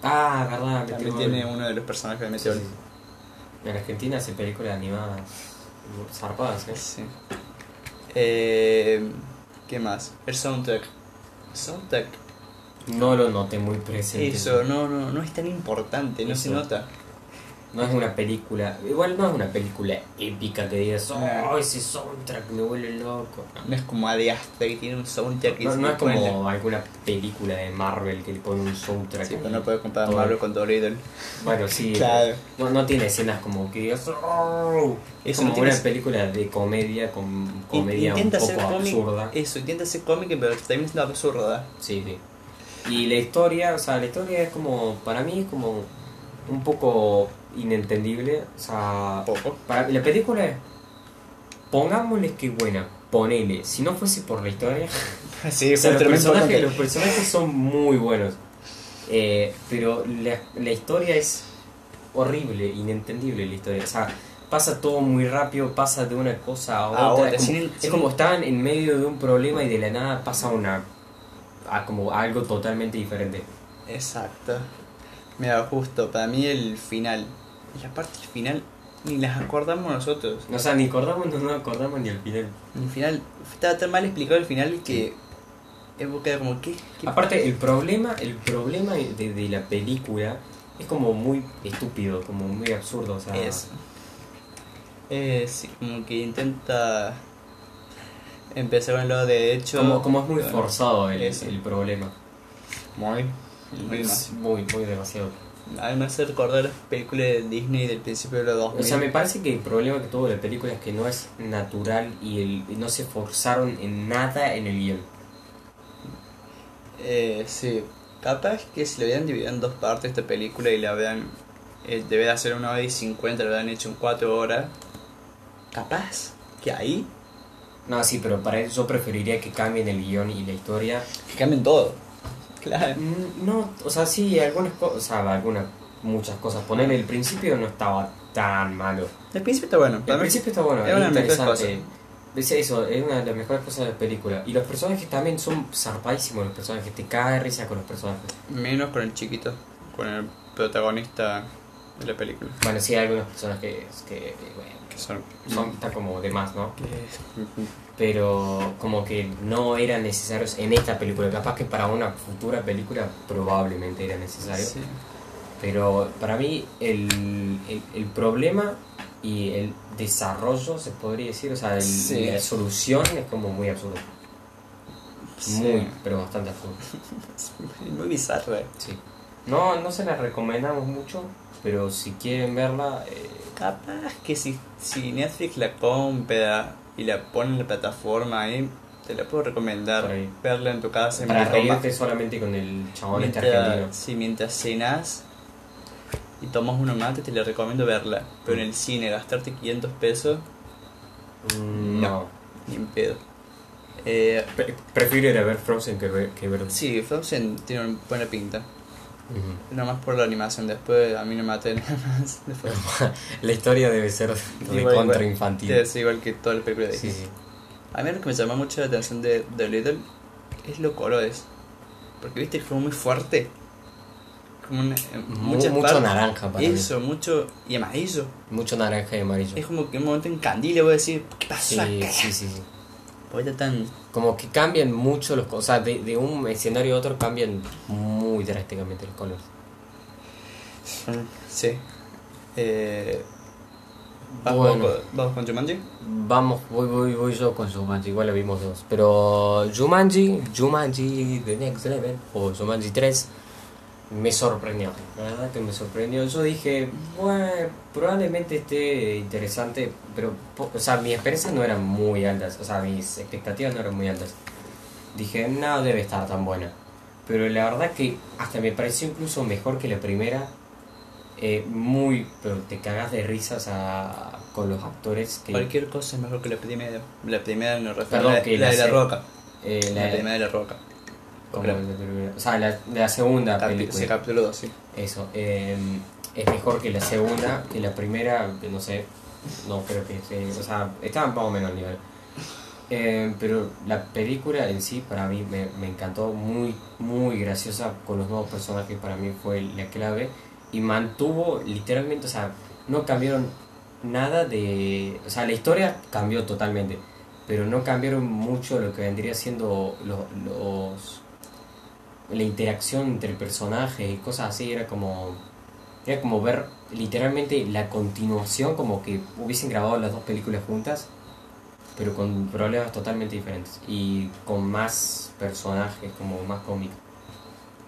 Speaker 1: Ah, verdad,
Speaker 2: También
Speaker 1: Meteor.
Speaker 2: tiene uno de los personajes de Meteor.
Speaker 1: sí, sí. En Argentina hace películas animadas zarpadas, ¿eh?
Speaker 2: Sí. Eh, ¿Qué más? El soundtrack. Soundtrack.
Speaker 1: No lo noté muy presente.
Speaker 2: Eso, no, no, no es tan importante, no se nota.
Speaker 1: No es una película, igual no es una película épica que digas, oh, ese soundtrack me vuelve loco.
Speaker 2: No es como Aster que tiene un soundtrack
Speaker 1: No, no es como alguna película de Marvel que le pone un soundtrack.
Speaker 2: Sí, pero no puedes comparar. Marvel con Dolittle.
Speaker 1: Bueno, sí.
Speaker 2: Claro.
Speaker 1: No, no tiene escenas como que digas, oh. Es como
Speaker 2: no
Speaker 1: una película de comedia, con comedia un
Speaker 2: Intenta
Speaker 1: poco
Speaker 2: ser cómic.
Speaker 1: absurda.
Speaker 2: Eso, intenta ser cómic, pero también es absurda.
Speaker 1: Sí, sí. Y la historia, o sea, la historia es como, para mí es como un poco inentendible. O sea,
Speaker 2: Poco.
Speaker 1: para, la película es, pongámosle que buena, ponele. Si no fuese por la historia,
Speaker 2: Sí,
Speaker 1: o sea, los, personajes, los personajes son muy buenos. Eh, pero la, la historia es horrible, inentendible la historia. O sea, pasa todo muy rápido, pasa de una cosa a otra. Es, como,
Speaker 2: sin-
Speaker 1: es como estaban en medio de un problema y de la nada pasa una a como algo totalmente diferente.
Speaker 2: Exacto. Mira, justo, para mí el final. La parte del final ni las acordamos nosotros.
Speaker 1: O sea, ni acordamos, no nos acordamos ni al final.
Speaker 2: El final estaba tan mal explicado el final que es como que
Speaker 1: Aparte, el problema, el problema de, de la película es como muy estúpido, como muy absurdo. O sea,
Speaker 2: es eh, sí, como que intenta empezar con lo de hecho
Speaker 1: como, como es muy forzado el, el problema.
Speaker 2: Muy, muy
Speaker 1: Es muy, muy demasiado.
Speaker 2: A mí me hace recordar las películas de Disney del principio de los 2000.
Speaker 1: O sea, me parece que el problema que tuvo la película es que no es natural y, el, y no se esforzaron en nada en el guion.
Speaker 2: Eh, sí, capaz que si lo hubieran dividido en dos partes esta película y la habían. Eh, debe de hacer una hora y cincuenta, lo habían hecho en cuatro horas. Capaz que ahí.
Speaker 1: No, sí, pero para eso yo preferiría que cambien el guion y la historia.
Speaker 2: Que cambien todo. Claro.
Speaker 1: Mm, No, o sea, sí, algunas cosas, o sea, algunas, muchas cosas. Poner el principio no estaba tan malo.
Speaker 2: El principio está bueno.
Speaker 1: El principio está bueno,
Speaker 2: es una de las mejores
Speaker 1: interesante. Decía eso, es una de las mejores cosas de la película. Y los personajes también son zarpadísimos, los personajes. Te cae de risa con los personajes.
Speaker 2: Menos con el chiquito, con el protagonista de la película.
Speaker 1: Bueno, sí, hay algunos personajes que, bueno,
Speaker 2: Que son.
Speaker 1: son, está como de más, ¿no? Pero como que no eran necesarios en esta película. Capaz que para una futura película probablemente era necesario.
Speaker 2: Sí.
Speaker 1: Pero para mí el, el, el problema y el desarrollo, se podría decir, o sea, el-
Speaker 2: Sí.
Speaker 1: la solución es como muy absurda. Muy, pero bastante absurda.
Speaker 2: Sí. Muy bizarro, eh.
Speaker 1: Sí. No, no se la recomendamos mucho, pero si quieren verla, eh,
Speaker 2: Capaz que si, si Netflix la compra y la pone en la plataforma ahí, te la puedo recomendar.
Speaker 1: Ahí.
Speaker 2: Verla en tu casa
Speaker 1: para reírte solamente con el chabón este
Speaker 2: mientras,
Speaker 1: argentino.
Speaker 2: sí, mientras cenas y tomas uno mate, te la recomiendo verla. Pero en el cine, gastarte 500 pesos,
Speaker 1: Mm, No.
Speaker 2: ni en pedo. Eh,
Speaker 1: Pre- prefiero ir a ver Frozen que ver, que ver
Speaker 2: sí, Frozen tiene una buena pinta. Nada más por la animación, después a mí no me maté nada más. Después,
Speaker 1: La historia debe ser de
Speaker 2: Igual,
Speaker 1: contra
Speaker 2: igual.
Speaker 1: infantil.
Speaker 2: es igual que toda la película de
Speaker 1: Sí.
Speaker 2: A mí lo que me llama mucho la atención de The Little es los colores. Porque viste, como muy fuerte. Como una, muchas
Speaker 1: mucho
Speaker 2: partes-
Speaker 1: naranja para
Speaker 2: Eso, mucho. Y amarillo.
Speaker 1: Mucho naranja y amarillo.
Speaker 2: Es como que en un momento en Candile voy a decir, ¿qué pasó
Speaker 1: Sí,
Speaker 2: acá?
Speaker 1: sí, sí, sí.
Speaker 2: Porque está tan.
Speaker 1: Como que cambian mucho los colores. O sea, de, de un escenario a otro cambian muy drásticamente los colores.
Speaker 2: Sí. Eh, ¿vas
Speaker 1: Bueno.
Speaker 2: con- ¿Vamos con Jumanji?
Speaker 1: Vamos, voy, voy, voy yo con Jumanji. Igual la vimos dos. Pero Jumanji, Jumanji The Next Level o Jumanji 3 me sorprendió. La verdad que me sorprendió. Yo dije, bueno, probablemente esté interesante, pero, o sea, mis experiencias no eran muy altas. O sea, mis expectativas no eran muy altas. Dije, no debe estar tan buena. Pero la verdad que hasta me pareció incluso mejor que la primera. Eh, muy, pero te cagas de risas a- con los actores que...
Speaker 2: Cualquier cosa es mejor que la primera. La primera no refiero
Speaker 1: Perdón,
Speaker 2: a la,
Speaker 1: que
Speaker 2: la
Speaker 1: la
Speaker 2: de la
Speaker 1: se-
Speaker 2: roca.
Speaker 1: eh,
Speaker 2: La,
Speaker 1: la,
Speaker 2: primera de la roca.
Speaker 1: Como primera. O sea, la, la segunda película.
Speaker 2: sí, capítulo 2, sí.
Speaker 1: Eso. eh, es mejor que la segunda, que la primera, no sé. No creo que sí, O sea, estaban más o menos al nivel. Eh, pero la película en sí para mí me, me encantó, muy, muy graciosa con los nuevos personajes, para mí fue la clave y mantuvo literalmente, o sea, no cambiaron nada de... O sea, la historia cambió totalmente, pero no cambiaron mucho lo que vendría siendo los... los la interacción entre personajes y cosas así, era como... Era como ver literalmente la continuación, como que hubiesen grabado las dos películas juntas pero con problemas totalmente diferentes y con más personajes, como más cómicos.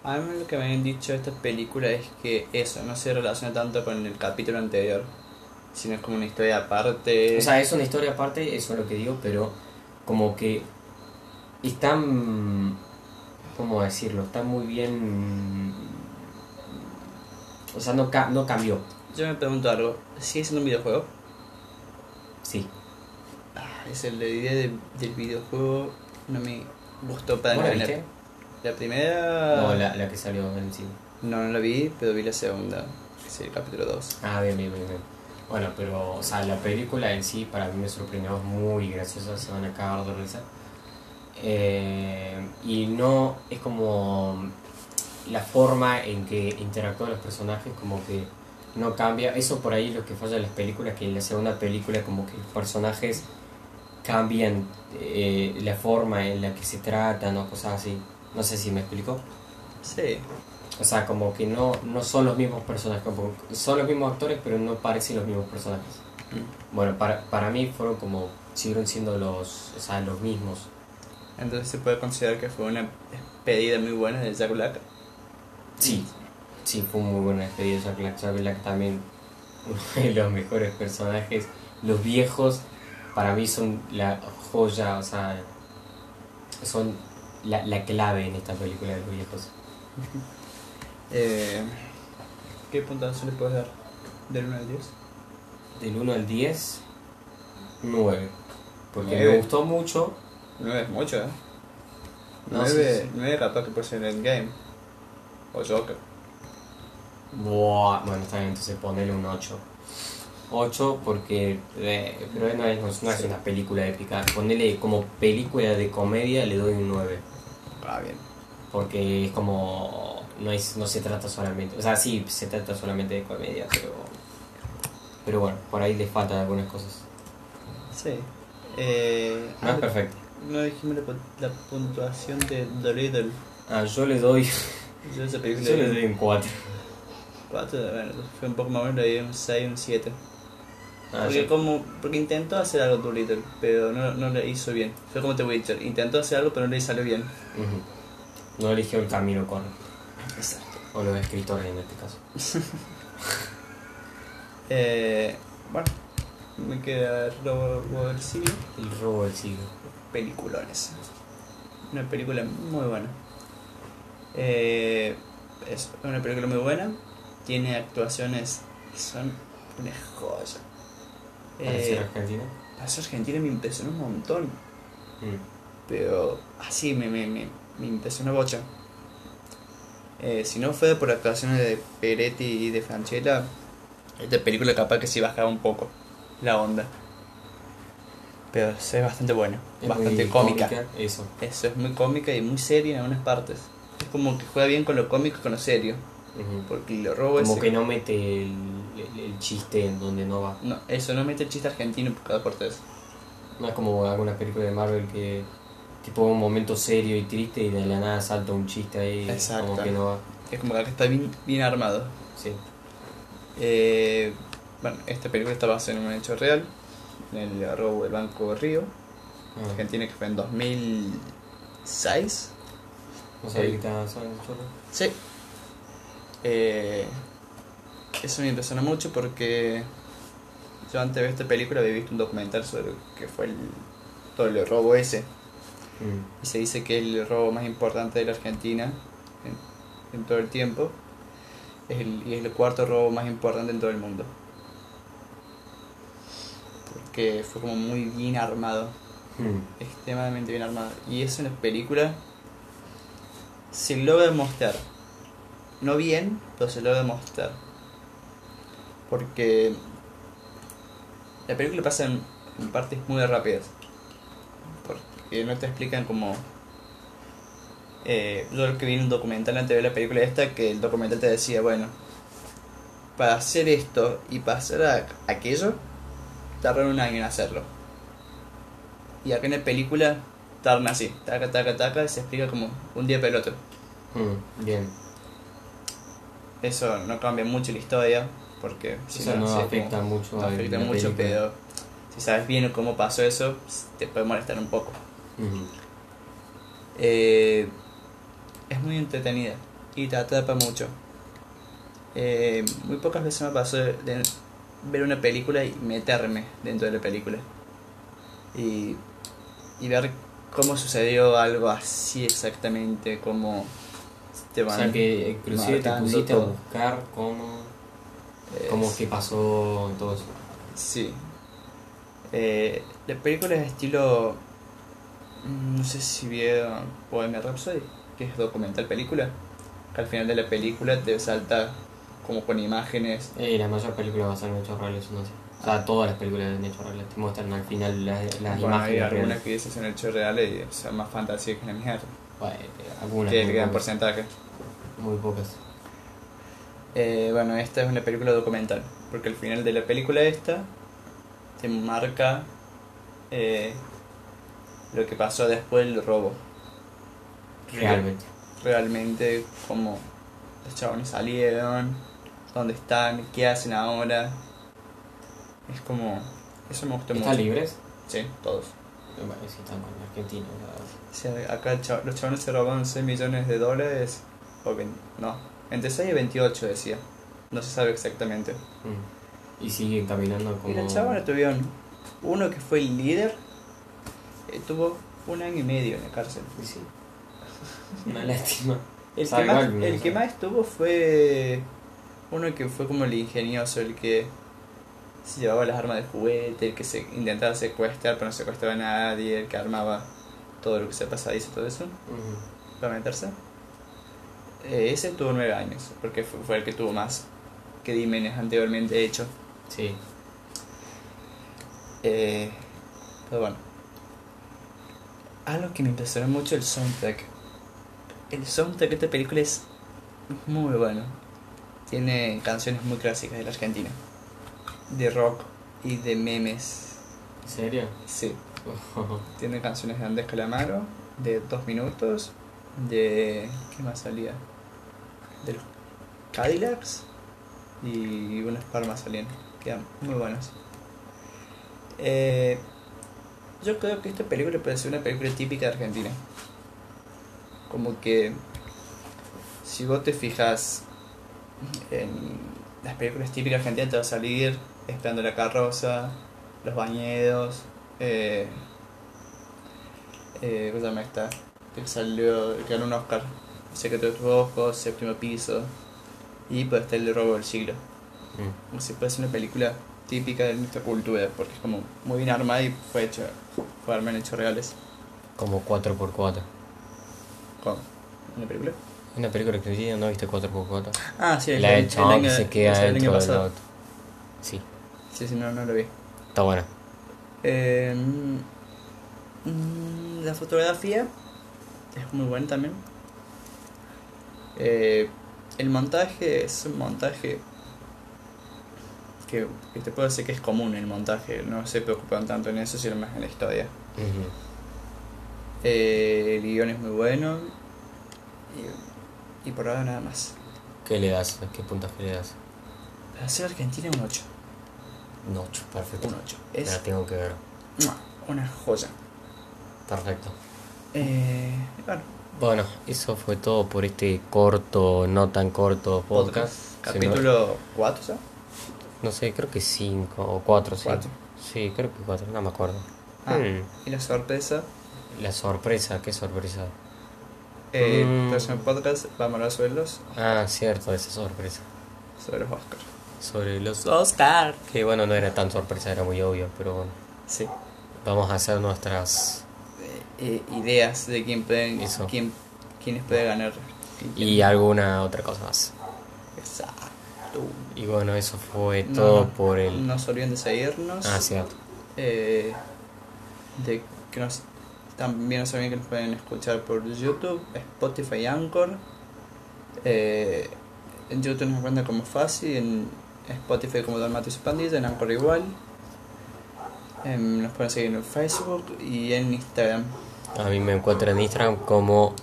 Speaker 2: A mí lo que me habían dicho de esta película es que eso no se relaciona tanto con el capítulo anterior, sino es como una historia aparte.
Speaker 1: O sea, es una historia aparte, eso es lo que digo, pero como que están, ¿cómo decirlo? Está muy bien... O sea, no, ca- no cambió,
Speaker 2: Yo me pregunto algo, ¿sigue siendo un videojuego?
Speaker 1: sí.
Speaker 2: Ah, es el la idea de- del videojuego no me gustó para
Speaker 1: ¿Vos la
Speaker 2: nada. La primera...
Speaker 1: No, la, la que salió en el cine.
Speaker 2: no, no la vi, pero vi la segunda, que es el capítulo 2.
Speaker 1: Ah, bien, bien, bien, bien. Bueno, pero, o sea, la película en sí para mí me sorprendió, es muy graciosa, se van a cagar de risa. Eh, y no, es como la forma en que interactúan los personajes, como que no cambia. Eso por ahí lo que falla en las películas, que en la segunda película como que los personajes cambian eh, la forma en la que se tratan o cosas así. No sé si me explicó.
Speaker 2: Sí,
Speaker 1: O sea, como que no, no son los mismos personajes, como son los mismos actores, pero no parecen los mismos personajes. Bueno, para, para mí fueron como, siguieron siendo los, o sea, los mismos.
Speaker 2: Entonces se puede considerar que fue una despedida muy buena de Jack Black.
Speaker 1: Sí, sí, fue muy buena despedida Jack Black. Jack Black también, uno de los mejores personajes. Los viejos, para mí, son la joya, o sea, son la, la clave en esta película de los viejos.
Speaker 2: Eh, ¿Qué puntuación le puedes dar? ¿Del 1 al 10?
Speaker 1: Del 1 al 10, 9. Porque
Speaker 2: Nueve.
Speaker 1: me gustó mucho.
Speaker 2: 9 es mucho, ¿eh?
Speaker 1: No,
Speaker 2: 9,
Speaker 1: sí, sí.
Speaker 2: 9 capaz que puede ser el game. O Joker.
Speaker 1: Buah, bueno, está bien, entonces ponele un 8. 8 porque. eh, pero no es, no es una película épica. Ponele como película de comedia, le doy un 9.
Speaker 2: Ah, bien.
Speaker 1: Porque es como. No, es, no se trata solamente. O sea, sí, se trata solamente de comedia, pero. Pero bueno, por ahí le faltan algunas cosas.
Speaker 2: Sí. Eh,
Speaker 1: No es perfecto.
Speaker 2: No dijimos la, la puntuación de The Riddle.
Speaker 1: Ah, yo le doy.
Speaker 2: Yo esa película
Speaker 1: Yo le doy un 4.
Speaker 2: 4, bueno, fue un poco más o menos, le di un 6, un 7.
Speaker 1: Ah,
Speaker 2: porque,
Speaker 1: yo-
Speaker 2: como, porque intentó hacer algo Doolittle, pero no, no le hizo bien. Fue como The Witcher, intentó hacer algo pero no le salió bien.
Speaker 1: No eligió el camino con.
Speaker 2: Exacto.
Speaker 1: O los escritores en este caso.
Speaker 2: Eh, bueno, me queda Robo del siglo.
Speaker 1: El robo del siglo.
Speaker 2: Peliculones. Una película muy buena. Eh, es una película muy buena. Tiene actuaciones que son una joya. Eh,
Speaker 1: argentino.
Speaker 2: para ser argentina me impresionó un montón.
Speaker 1: Mm.
Speaker 2: Pero así me, me, me, me impresionó bocha. Eh, si no fue por actuaciones de Peretti y de Franchella, esta película capaz que sí bajaba un poco la onda. Pero es bastante buena,
Speaker 1: Es
Speaker 2: bastante cómica.
Speaker 1: Eso.
Speaker 2: Eso es muy cómica y muy seria en algunas partes. Es como que juega bien con lo cómico y con lo serio. Porque lo robo
Speaker 1: Como
Speaker 2: ese-
Speaker 1: que no mete el, el- el chiste en donde no va.
Speaker 2: No, eso no mete el chiste argentino por cada cortés.
Speaker 1: No es como algunas películas de Marvel que tipo un momento serio y triste y de la nada salta un chiste ahí
Speaker 2: Exacto.
Speaker 1: como que no va.
Speaker 2: Es como que acá está bien, bien armado.
Speaker 1: Sí.
Speaker 2: Eh, bueno, esta película está basada en un hecho real, en el robo del Banco Río,
Speaker 1: Ah,
Speaker 2: Argentina, que fue en 2006.
Speaker 1: no sabía que estaba.
Speaker 2: Sí. Eh, eso me impresiona mucho porque yo antes de ver esta película había visto un documental sobre que fue el, todo el robo ese.
Speaker 1: Mm.
Speaker 2: Y se dice que el robo más importante de la Argentina en, en todo el tiempo es el, y es el cuarto robo más importante en todo el mundo. Porque fue como muy bien armado,
Speaker 1: Mm.
Speaker 2: extremadamente bien armado. Y eso en la película se logra mostrar. No bien, pero se logra mostrar. Porque la película pasa en, en partes muy rápidas. Porque no te explican como... Eh, yo lo que vi en un documental antes de la película esta, que el documental te decía, bueno, para hacer esto y hacer a- aquello, tardaron un año en hacerlo. Y acá en la película tardan así, taca, taca, taca, y se explica como un día peloto.
Speaker 1: Mm, Bien.
Speaker 2: Eso no cambia mucho la historia, porque si
Speaker 1: Eso no
Speaker 2: sé,
Speaker 1: afecta
Speaker 2: como-
Speaker 1: mucho
Speaker 2: no afecta
Speaker 1: la
Speaker 2: mucho,
Speaker 1: película.
Speaker 2: pero si sabes bien cómo pasó eso, te puede molestar un poco.
Speaker 1: Ujú.
Speaker 2: Eh, es muy entretenida y te atrapa mucho. Eh, muy pocas veces me pasó de, de ver una película y meterme dentro de la película. Y, y ver cómo sucedió algo así exactamente, cómo te
Speaker 1: O
Speaker 2: van
Speaker 1: sea que inclusive te pusiste a
Speaker 2: todo.
Speaker 1: buscar cómo,
Speaker 2: Es-
Speaker 1: cómo que pasó y todo eso.
Speaker 2: Sí. Eh, la película es estilo. mm, No sé si vieron Bohemian Rhapsody, que es documental película. Que al final de la película te salta como con imágenes.
Speaker 1: Eh, la mayor película basadas en hechos reales, no sé. O sea, todas las películas en hechos reales te muestran al final las, las
Speaker 2: bueno, hay
Speaker 1: imágenes.
Speaker 2: algunas
Speaker 1: reales.
Speaker 2: que dices en hechos reales y son más fantasía que la mierda.
Speaker 1: Bueno, algunas.
Speaker 2: Que
Speaker 1: pocas.
Speaker 2: porcentaje.
Speaker 1: Muy pocas.
Speaker 2: Eh, bueno, esta es una película documental. Porque al final de la película esta te marca eh, lo que pasó después del robo.
Speaker 1: Realmente.
Speaker 2: realmente cómo los chabones salieron, dónde están, qué hacen ahora. Es como. Eso me
Speaker 1: ¿Están
Speaker 2: mucho.
Speaker 1: libres?
Speaker 2: Sí, todos.
Speaker 1: Eh, sí, están con O sea,
Speaker 2: acá los chabones se robaron 6 millones de dólares. No, Entre 6 y 28 decía. No se sabe exactamente.
Speaker 1: Mm. Y siguen caminando como.
Speaker 2: Y la chavana tuvieron uno que fue el líder, estuvo un año y medio en la cárcel.
Speaker 1: Y sí. Una lástima.
Speaker 2: El, que más, el que más estuvo fue uno que fue como el ingenioso, el que se llevaba las armas de juguete, el que se intentaba secuestrar pero no secuestraba a nadie, el que armaba todo lo que se pasadizo, todo eso, para meterse. Eh, ese tuvo nueve años, porque fue, fue el que tuvo más crímenes anteriormente hechos.
Speaker 1: Sí.
Speaker 2: Eh, pero bueno. Algo que me impresionó mucho el soundtrack. El soundtrack de esta película es muy bueno. Tiene canciones muy clásicas de la Argentina. De rock y de memes.
Speaker 1: ¿En serio?
Speaker 2: Sí. Tiene canciones de Andrés Calamaro, de dos minutos, de... ¿qué más salía? De los Cadillacs y unas par más salían. Quedan muy buenas. Eh, yo creo que esta película puede ser una película típica de Argentina. Como que si vos te fijas en las películas típicas argentinas te va a salir Esperando la carroza, Los bañedos, eh, eh, ¿cómo se llama esta? Que salió, que ganó un Oscar, Secreto de tus ojos, Séptimo piso, y puede estar el robo del siglo.
Speaker 1: Mm.
Speaker 2: Como si fuese una película típica de nuestra cultura, porque es como muy bien armada y fue hecho, fue armada en hechos reales.
Speaker 1: Como 4x4.
Speaker 2: ¿Cómo? ¿Una película?
Speaker 1: Una película argentina, ¿no viste 4x4?
Speaker 2: Ah, sí,
Speaker 1: La
Speaker 2: el
Speaker 1: chabón
Speaker 2: año-
Speaker 1: que se queda
Speaker 2: el año
Speaker 1: dentro del auto. Sí,
Speaker 2: Sí, sí, no, no lo vi.
Speaker 1: está buena.
Speaker 2: Eh, mm, la fotografía es muy buena también. Eh, el montaje es un montaje que, que te puedo decir que es común el montaje, no se preocupan tanto en eso, sino más en la historia. Eh, el guion es muy bueno y, y por ahora nada más.
Speaker 1: ¿Qué le das? ¿Qué puntaje le das?
Speaker 2: Para ser argentina un 8.
Speaker 1: Un 8, perfecto.
Speaker 2: Un 8.
Speaker 1: Me la
Speaker 2: Es
Speaker 1: tengo que ver.
Speaker 2: una joya.
Speaker 1: Perfecto.
Speaker 2: Eh, bueno,
Speaker 1: Bueno, eso fue todo por este corto, no tan corto podcast.
Speaker 2: Capítulo 4, ¿sabes?
Speaker 1: No sé, creo que 5 o 4, sí.
Speaker 2: Cuatro.
Speaker 1: Sí, creo que 4, no me acuerdo.
Speaker 2: Ah,
Speaker 1: Hmm,
Speaker 2: y la sorpresa.
Speaker 1: La sorpresa, qué sorpresa.
Speaker 2: Eh,
Speaker 1: Mm.
Speaker 2: Próximo podcast vamos a hablar sobre los,
Speaker 1: Ah, cierto, esa sorpresa.
Speaker 2: sobre los Oscars.
Speaker 1: Sobre los
Speaker 2: Oscar.
Speaker 1: Que bueno, no era tan sorpresa, era muy obvio, pero bueno.
Speaker 2: Sí.
Speaker 1: Vamos a hacer nuestras...
Speaker 2: Eh, eh, ideas de quién pueden,
Speaker 1: Eso.
Speaker 2: quién, quiénes puede ganar.
Speaker 1: Y alguna otra cosa más.
Speaker 2: Exacto.
Speaker 1: Y bueno, eso fue todo
Speaker 2: no,
Speaker 1: por el...
Speaker 2: No se olviden de seguirnos.
Speaker 1: Ah, cierto.
Speaker 2: Eh, de que nos también olviden que nos pueden escuchar por YouTube, Spotify Anchor. Eh, en YouTube nos encuentran como Fácil, en Spotify como Don y pandilla, en Anchor igual. Em, nos pueden seguir en Facebook y en Instagram.
Speaker 1: A mí me encuentran en Instagram como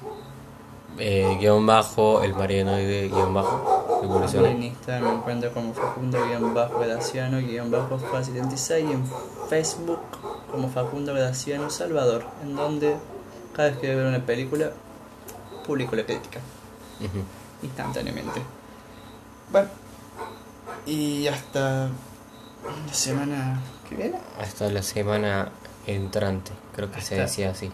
Speaker 1: eh, guion bajo, el marianoide guion bajo,
Speaker 2: En. Instagram me encuentro como Facundo guion bajo Graciano guion bajo Fácil 76 y en Facebook como Facundo Graciano Salvador, en donde cada vez que veo una película publico la crítica instantáneamente. Bueno, y hasta la semana que viene.
Speaker 1: Hasta la semana entrante, creo que se decía así.